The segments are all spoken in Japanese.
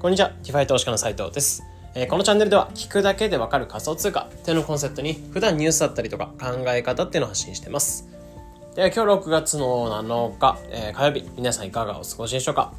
こんにちは、 DeFi 投資家の斉藤です。えー、このチャンネルでは聞くだけでわかる仮想通貨っていうのをコンセプトに普段ニュースだったりとか考え方っていうのを発信してます。では今日6月の7日、えー、火曜日、皆さんいかがお過ごしでしょうか？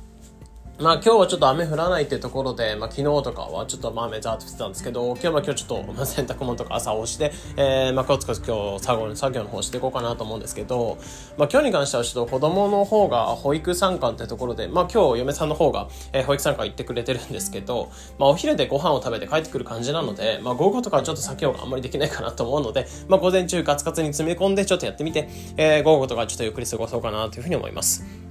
まあ今日はちょっと雨降らないっていうところで、まあ昨日とかはちょっとまあ雨ザーッと降ってたんですけど、今日は今日ちょっと、まあ、洗濯物とか朝干して、えー、まあコツコツ今日作業作業の方していこうかなと思うんですけど、まあ今日に関してはちょっと子供の方が保育参観ってところで、まあ今日嫁さんの方が、え、保育参観行ってくれてるんですけど、まあお昼でご飯を食べて帰ってくる感じなので、まあ午後とかちょっと作業があんまりできないかなと思うので、まあ午前中ガツガツに詰め込んでちょっとやってみて、えー、午後とかちょっとゆっくり過ごそうかなというふうに思います。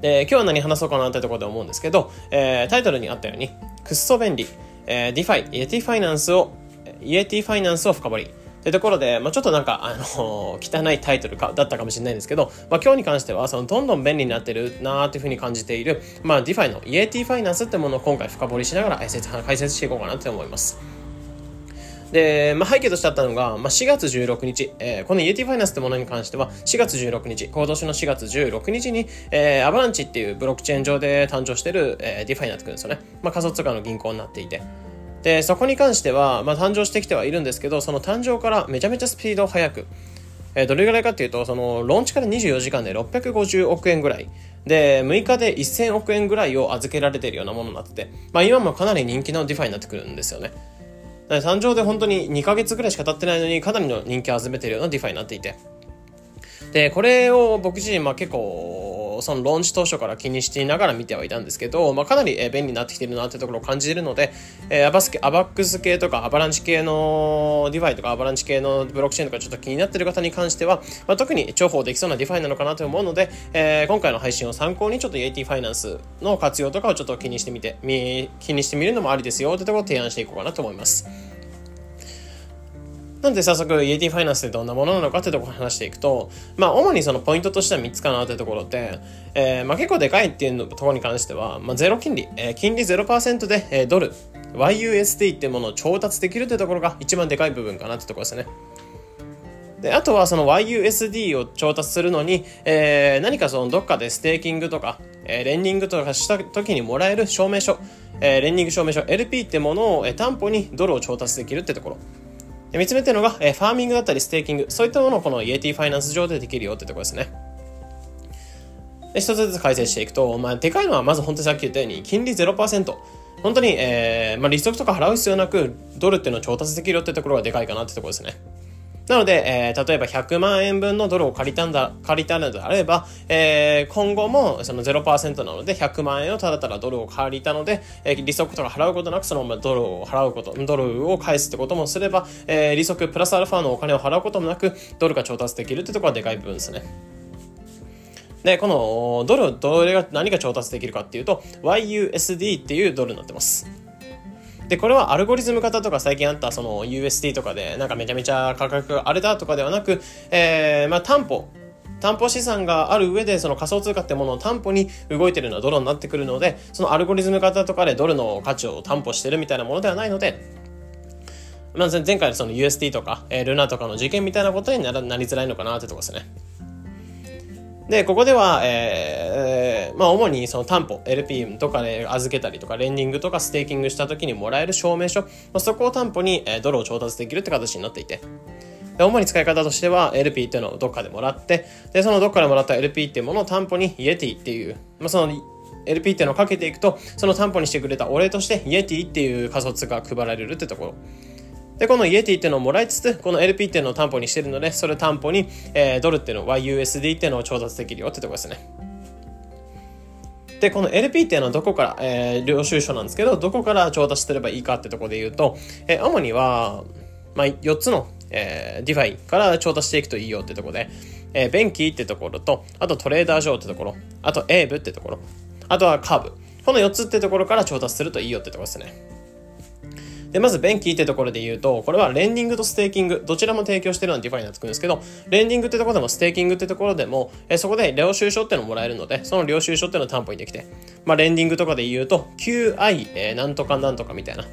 で、今日は何話そうかなってところで思うんですけど、えー、タイトルにあったように、くっそ便利、えー、DeFi、 Yeti Finance を、 Yeti Finance を深掘り。ってところで、まあ、ちょっとなんか、あのー、汚いタイトルかだったかもしれないんですけど、まあ、今日に関しては、その、どんどん便利になってるなーっていうふうに感じている、まあ、DeFi の Yeti Finance ってものを今回深掘りしながら解説解説していこうかなって思います。で、まあ、背景としてあったのが、まあ、4月16日、えー、この Yeti Finance ってものに関しては、4月16日、今年の4月16日に、えー、 Avalanche っていうブロックチェーン上で誕生してる、えー、 DeFi になってくるんですよね。まあ、仮想通貨の銀行になっていて。で、そこに関しては、まあ、誕生してきてはいるんですけど、その誕生からめちゃめちゃスピード速く、えー、どれぐらいかっていうと、その、ローンチから24時間で650億円ぐらい。で、6日で1000億円ぐらいを預けられているようなものになってて、まあ今もかなり人気の DeFi になってくるんですよね。誕生で本当に2ヶ月ぐらいしか経ってないのにかなりの人気を集めてるような DeFi になっていて。で、これを僕自身、まあ結構、そのローンチ当初から気にしていながら見てはいたんですけど、まあかなり便利になってきてるなってところを感じるので、えー、アバスケ AVAX 系とか Avalanche 系の DeFi とか Avalanche 系のブロックチェーンとかちょっと気になってる方に関しては、まあ、特に重宝できそうな DeFi なのかなと思うので、えー、今回の配信を参考にちょっと AT ファイナンスの活用とかをちょっと気にしてみて、気にしてみるのもありですよってところを提案していこうかなと思います。なんで早速、 Yeti Finance ってどんなものなのかってところを話していくと、まあ、主にそのポイントとしては3つかなってところで、えー、まあ、結構でかいっていうところに関しては、まあ、ゼロ金利、えー、金利0%で、えー、ドル、YUSD っていうものを調達できるってところが一番でかい部分かなってところですね。で、あとはその YUSD を調達するのに、えー、何かそのどっかでステーキングとか、えー、レンディングとかした時にもらえる証明書、えー、レンディング証明書 LP ってものを、えー、担保にドルを調達できるってところ。3つ目っていうのが、えファーミングだったりステーキング、そういったものをこのイエティファイナンス上でできるよってところですね。で、一つずつ解説していくと、まあ、でかいのはまず本当にさっき言ったように、金利0%。本当に、えー、まあ、利息とか払う必要なく、ドルっていうのを調達できるよってところがでかいかなってところですね。なので、えー、例えば100万円分のドルを借りたんだ、借りたのであれば、えー、今後もその0%なので100万円をただただドルを借りたので、えー、利息とか払うことなくそのままドルを払うこと、ドルを返すってこともすれば、えー、利息プラスアルファのお金を払うこともなく、ドルが調達できるってところがでかい部分ですね。で、このドル、どれが、何が調達できるかっていうと、YUSD っていうドルになってます。で、これはアルゴリズム型とか最近あったその USD とかでなんかめちゃめちゃ価格が荒れたとかではなく、えー、まあ担保、担保資産がある上でその仮想通貨ってものを担保に動いてるようなドルになってくるので、そのアルゴリズム型とかでドルの価値を担保してるみたいなものではないので、まあ、前回のその USD とか、えー、ルナとかの事件みたいなことになりづらいのかなってとこですね。で、ここでは、えー、まあ、主にその担保、LP とかで預けたりとか、レンディングとかステーキングした時にもらえる証明書、まあ、そこを担保に、えドルを調達できるって形になっていて、で主に使い方としては LP っていうのをどっかでもらって、で、そのどっかでもらった LP っていうものを担保にイエティっていう、まあ、その LP っていうのをかけていくと、その担保にしてくれたお礼としてイエティっていう仮想通貨が配られるってところ。で、このイエティっていうのをもらいつつ、この LP っていうのを担保にしてるので、それ担保に、えー、ドルっていうの、YUSD っていうのを調達できるよってとこですね。で、この LP っていうのはどこから、えー、領収書なんですけど、どこから調達すればいいかってとこで言うと、えー、主には、まあ、4つの、えー、 DeFi から調達していくといいよってとこで、えー、 BENQI ってところと、あと Trader Joe ってところ、あと Aave ってところ、あとはカーブ。この4つってところから調達するといいよってとこですね。で、まず、 BENQI ってところで言うと、これはレンディングとステーキング、どちらも提供してるような DeFi になってくるんですけど、レンディングってところでもステーキングってところでも、えそこで領収書ってのをもらえるので、その領収書ってのを担保にできて、まあ、レンディングとかで言うと、QI、えー、なんとかなんとかみたいな、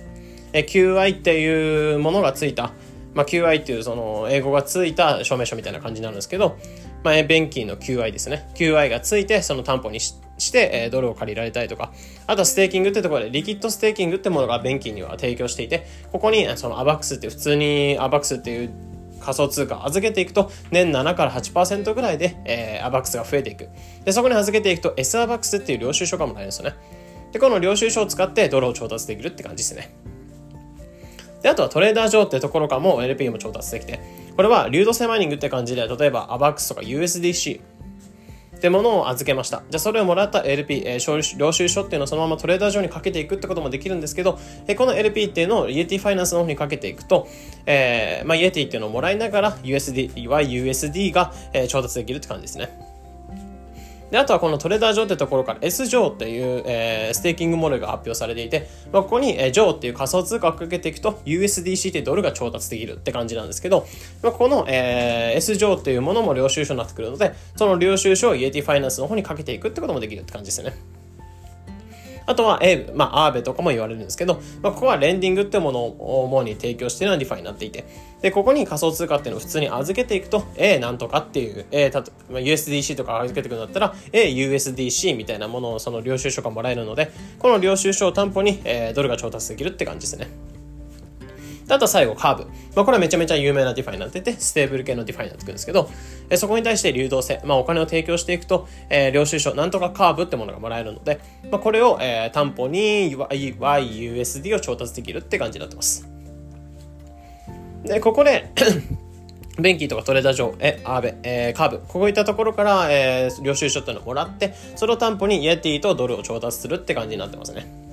え QI っていうものがついた、まあ、QI っていうその英語がついた証明書みたいな感じになるんですけど、まあ、 BENQI の QI ですね。QI がついて、その担保にして、してえー、ドルを借りられたりとか、あとはステーキングってところで、リキッドステーキングってものが BENQI には提供していて、ここにその AVAX って普通に AVAX っていう仮想通貨預けていくと年7から8%ぐらいで、えー、 AVAX が増えていく。で、そこに預けていくと S アバックスっていう領収書がもらえるんですよね。で、この領収書を使ってドルを調達できるって感じですね。で、あとは Trader Joe ってところからも LP も調達できて、これは流動性マイニングって感じで、例えば AVAX とか USDC ってものを預けました。じゃあそれをもらった LP、えー、領収書っていうのをそのまま Trader Joe にかけていくってこともできるんですけど、えー、この LP っていうのをイエティファイナンスの方にかけていくと、えー、まあ、イエティっていうのをもらいながら USD、YUSD が、えー、調達できるって感じですね。で、あとはこの Trader Joe ってところから S 上っていう、えー、ステーキングモデルが発表されていて、まあ、ここに、えー、 JOE っていう仮想通貨をかけていくと USDC ってドルが調達できるって感じなんですけど、まあ、この、えー、S 上っていうものも領収書になってくるので、その領収書をイエティファイナンスの方にかけていくってこともできるって感じですよね。あとはえ、まあ、 Aave とかも言われるんですけど、まあ、ここはレンディングってものを主に提供しているのは DeFi になっていて、で、ここに仮想通貨っていうのを普通に預けていくと、えなんとかっていう、え、たと、まあ、USDC とか預けていくんだったら、え、USDC みたいなものをその領収書がもらえるので、この領収書を担保に、えー、ドルが調達できるって感じですね。あと最後、カーブ。まあ、これはめちゃめちゃ有名な DeFi になってて、ステーブル系の DeFi になってくるんですけど、えそこに対して流動性、まあ、お金を提供していくと、えー、領収書、なんとかカーブってものがもらえるので、まあ、これを、えー、担保に YUSD を調達できるって感じになってます。で、ここで BENQI とか Trader Joe、え、 Aave、えー、カーブ、こういったところから、えー、領収書っていうのをもらって、それを担保にイエティとドルを調達するって感じになってますね。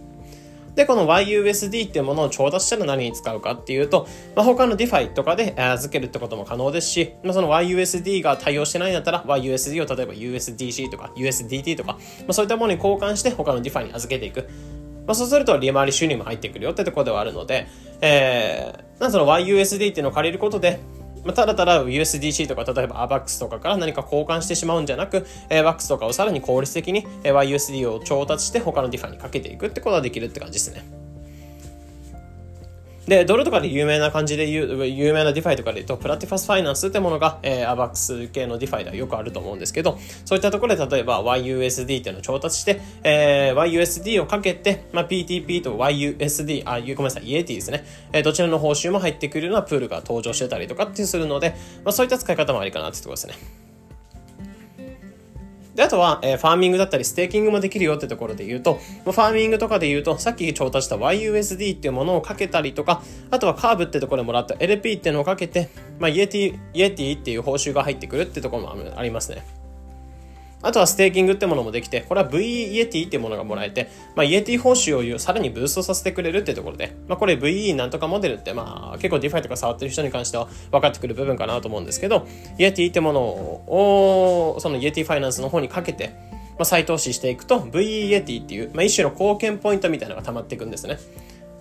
で、この YUSD っていうものを調達したら何に使うかっていうと、まあ、他の DeFi とかで預けるってことも可能ですし、まあ、その YUSD が対応してないんだったら YUSD を例えば USDC とか USDT とか、まあ、そういったものに交換して他の DeFi に預けていく。まあ、そうすると利回り収入も入ってくるよってところではあるので、えー、なその YUSD っていうのを借りることで、まあ、ただただ USDC とか例えば ABAX とかから何か交換してしまうんじゃなく、えー、BAX とかをさらに効率的に YUSD を調達して他の DeFi にかけていくってことができるって感じですね。で、ドルとかで有名な感じで言う、有名な DeFi とかで言うと、 Platypus Finance ってものが、えー、アバックス系のディファイではよくあると思うんですけど、そういったところで例えば YUSD っていうのを調達して、えー、YUSD をかけて、まあ、PTP と YUSD、あ、ごめんなさい、 YETI ですね。えー、どちらの報酬も入ってくるようなプールが登場してたりとかってするので、まあ、そういった使い方もありかなってところですね。で、あとは、えー、ファーミングだったり、ステーキングもできるよってところで言うと、ファーミングとかで言うと、さっき調達した YUSD っていうものをかけたりとか、あとはカーブってところでもらった LP っていうのをかけて、まあ、イエティ、イエティっていう報酬が入ってくるってところもありますね。あとはステーキングってものもできて、これは V イエティってものがもらえて、まあ、イエティ報酬をさらにブーストさせてくれるってところで、まあ、これ VE なんとかモデルって、まあ、結構 DeFi とか触ってる人に関しては分かってくる部分かなと思うんですけど、イエティってものを、そのイエティファイナンスの方にかけて、まあ、再投資していくと VE イエティっていう、まあ、一種の貢献ポイントみたいなのが溜まっていくんですね。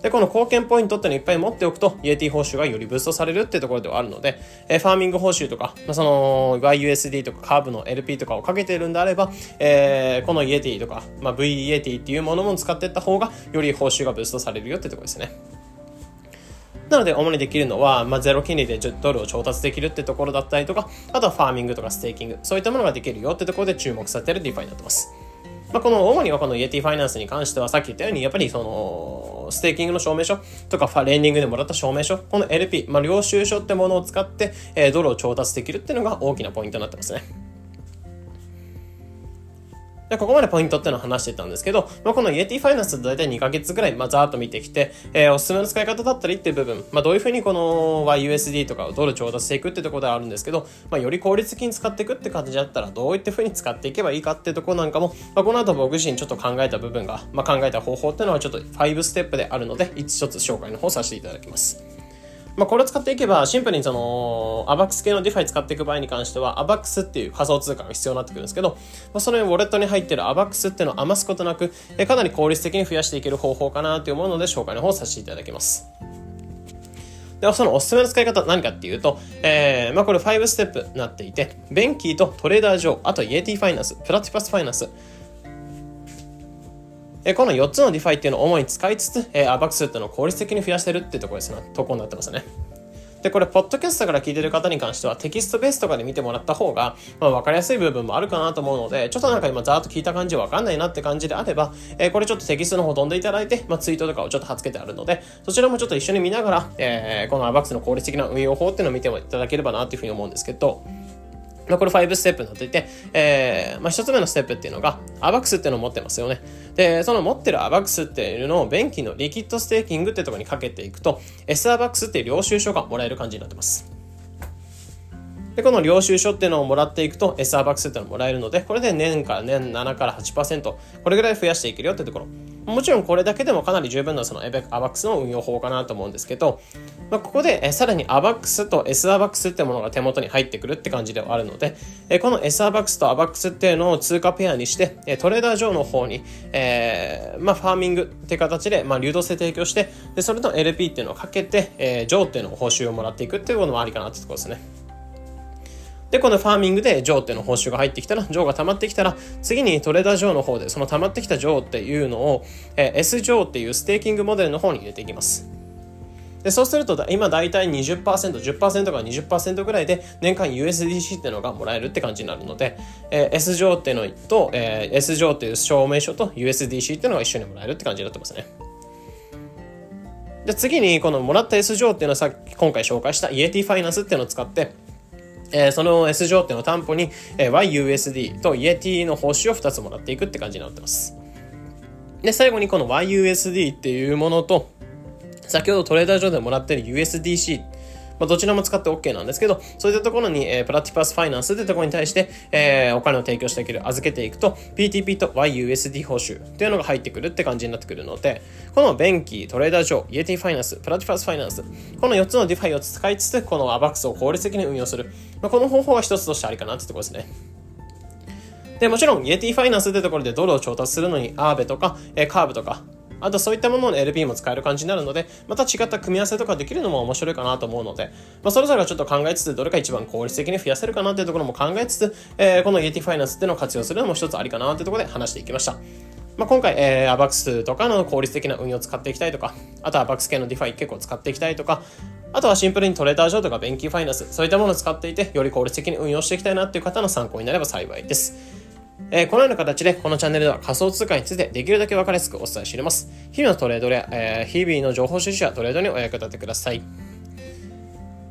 で、この貢献ポイントってのいっぱい持っておくと、イエティ報酬がよりブーストされるっていうところではあるので、え、ファーミング報酬とか、まあ、その YUSD とかカーブの LP とかをかけてるんであれば、えー、このイエティとか、まあ、V イエティっていうものも使っていった方が、より報酬がブーストされるよってところですね。なので、主にできるのは、まあ、ゼロ金利で10ドルを調達できるってところだったりとか、あとはファーミングとかステーキング、そういったものができるよってところで注目されてる DeFi になってます。まあ、この主にはこの Yeti Finance に関してはさっき言ったようにやっぱりそのステーキングの証明書とかレンディングでもらった証明書この LP、まあ、領収書ってものを使って、えー、ドルを調達できるっていうのが大きなポイントになってますね。で、ここまでポイントっていうのを話してたんですけど、まあ、この Yeti Finance 大体2ヶ月ぐらい、まあ、ざーっと見てきて、えー、おすすめの使い方だったりっていう部分、まあ、どういうふうにこの YUSD とかをドル調達していくってところではあるんですけど、まあ、より効率的に使っていくって感じだったら、どういったふうに使っていけばいいかっていうところなんかも、まあ、この後僕自身ちょっと考えた部分が、まあ、考えた方法っていうのはちょっと5ステップであるので、一つ紹介の方させていただきます。まあ、これを使っていけば、シンプルにその、アバックス系の DeFi 使っていく場合に関しては、アバックスっていう仮想通貨が必要になってくるんですけど、まあ、そのウォレットに入ってるアバックスっていうのを余すことなく、かなり効率的に増やしていける方法かなというので紹介の方をさせていただきます。では、そのおすすめの使い方何かっていうと、えー、まあこれ5ステップになっていて、 BENQI と Trader Joe、あと Yeti Finance、Platypus Finance、えこの4つの DeFi っていうのを主に使いつつ、えー、アバックスっていうのを効率的に増やしてるっていうところですね、とこになってますね。で、これ、ポッドキャストから聞いてる方に関しては、テキストベースとかで見てもらった方が、まあ、わかりやすい部分もあるかなと思うので、ちょっとなんか今、ざーっと聞いた感じわかんないなって感じであれば、えー、これちょっとテキストの方飛んでいただいて、まあ、ツイートとかをちょっと貼っつけてあるので、そちらもちょっと一緒に見ながら、えー、この AVAX の効率的な運用法っていうのを見ていただければなっていうふうに思うんですけど、これ5ステップになっていて、えー、まあ、1つ目のステップっていうのが、アバックスっていうのを持ってますよね。で、その持ってるアバックスっていうのを BENQI の liquid staking ってところにかけていくと、S アバックスっていう領収書がもらえる感じになってます。で、この領収書っていうのをもらっていくと SR バックスっていうのもらえるので、これで年から年7から8%、これぐらい増やしていけるよってところ。もちろんこれだけでもかなり十分なその ABAX の運用法かなと思うんですけど、まあ、ここでえさらに ABAX と SRBAX ってものが手元に入ってくるって感じではあるので、えこの SRBAX と ABAX っていうのを通貨ペアにして、えトレーダー上の方に、えー、まあ、ファーミングって形で、まあ、流動性提供して、でそれと LP っていうのをかけて、えー、上っていうのを報酬をもらっていくっていうこともありかなってところですね。で、このファーミングでジョーっていうの報酬が入ってきたら、ジョーが溜まってきたら、次にトレーダージョーの方で、その溜まってきたジョーっていうのを、えー、S ジョーっていうステーキングモデルの方に入れていきます。でそうすると、今大体20%、10%から20%ぐらいで年間 USDC っていうのがもらえるって感じになるので、えー、 sJOE っていうのと、えー、S 上っていう証明書と USDC っていうのが一緒にもらえるって感じになってますね。で次にこのもらった S 上っていうのはさっき今回紹介した Yeti Finance っていうのを使ってえー、その S 上っていうの担保に、えー、YUSD と EAT の報酬を2つもらっていくって感じになってます。で、最後にこの YUSD っていうものと、先ほど Trader Joe でもらってる USDC まあ、どちらも使って OK なんですけど、そういったところに、えー、 Platypus Finance ってところに対して、えー、お金を提供していける、預けていくと、PTP と YUSD 報酬っていうのが入ってくるって感じになってくるので、この BENQI、Trader Joe、Yeti Finance、Platypus Finance、この4つの DeFi を使いつつ、この AVAX を効率的に運用する。まあ、この方法は一つとしてありかなってところですね。で、もちろん、 Yeti Finance ってところでドルを調達するのに、 Aave とか、えー、カーブとか、あとそういったものの LP も使える感じになるので、また違った組み合わせとかできるのも面白いかなと思うので、まあ、それぞれがちょっと考えつつ、どれが一番効率的に増やせるかなっていうところも考えつつ、えー、この ET ファイナンスっていうのを活用するのも一つありかなっていうところで話していきました。まあ、今回、えー、アバックスとかの効率的な運用を使っていきたいとか、あとはアバックス系の DeFi 結構使っていきたいとか、あとはシンプルに Trader Joe とか BENQI Finance、そういったものを使っていて、より効率的に運用していきたいなっていう方の参考になれば幸いです。えー、このような形でこのチャンネルでは仮想通貨についてできるだけ分かりやすくお伝えしています。日々のトレードや、えー、日々の情報収集やトレードにお役立てください。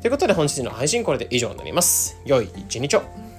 ということで本日の配信これで以上になります。良い一日を。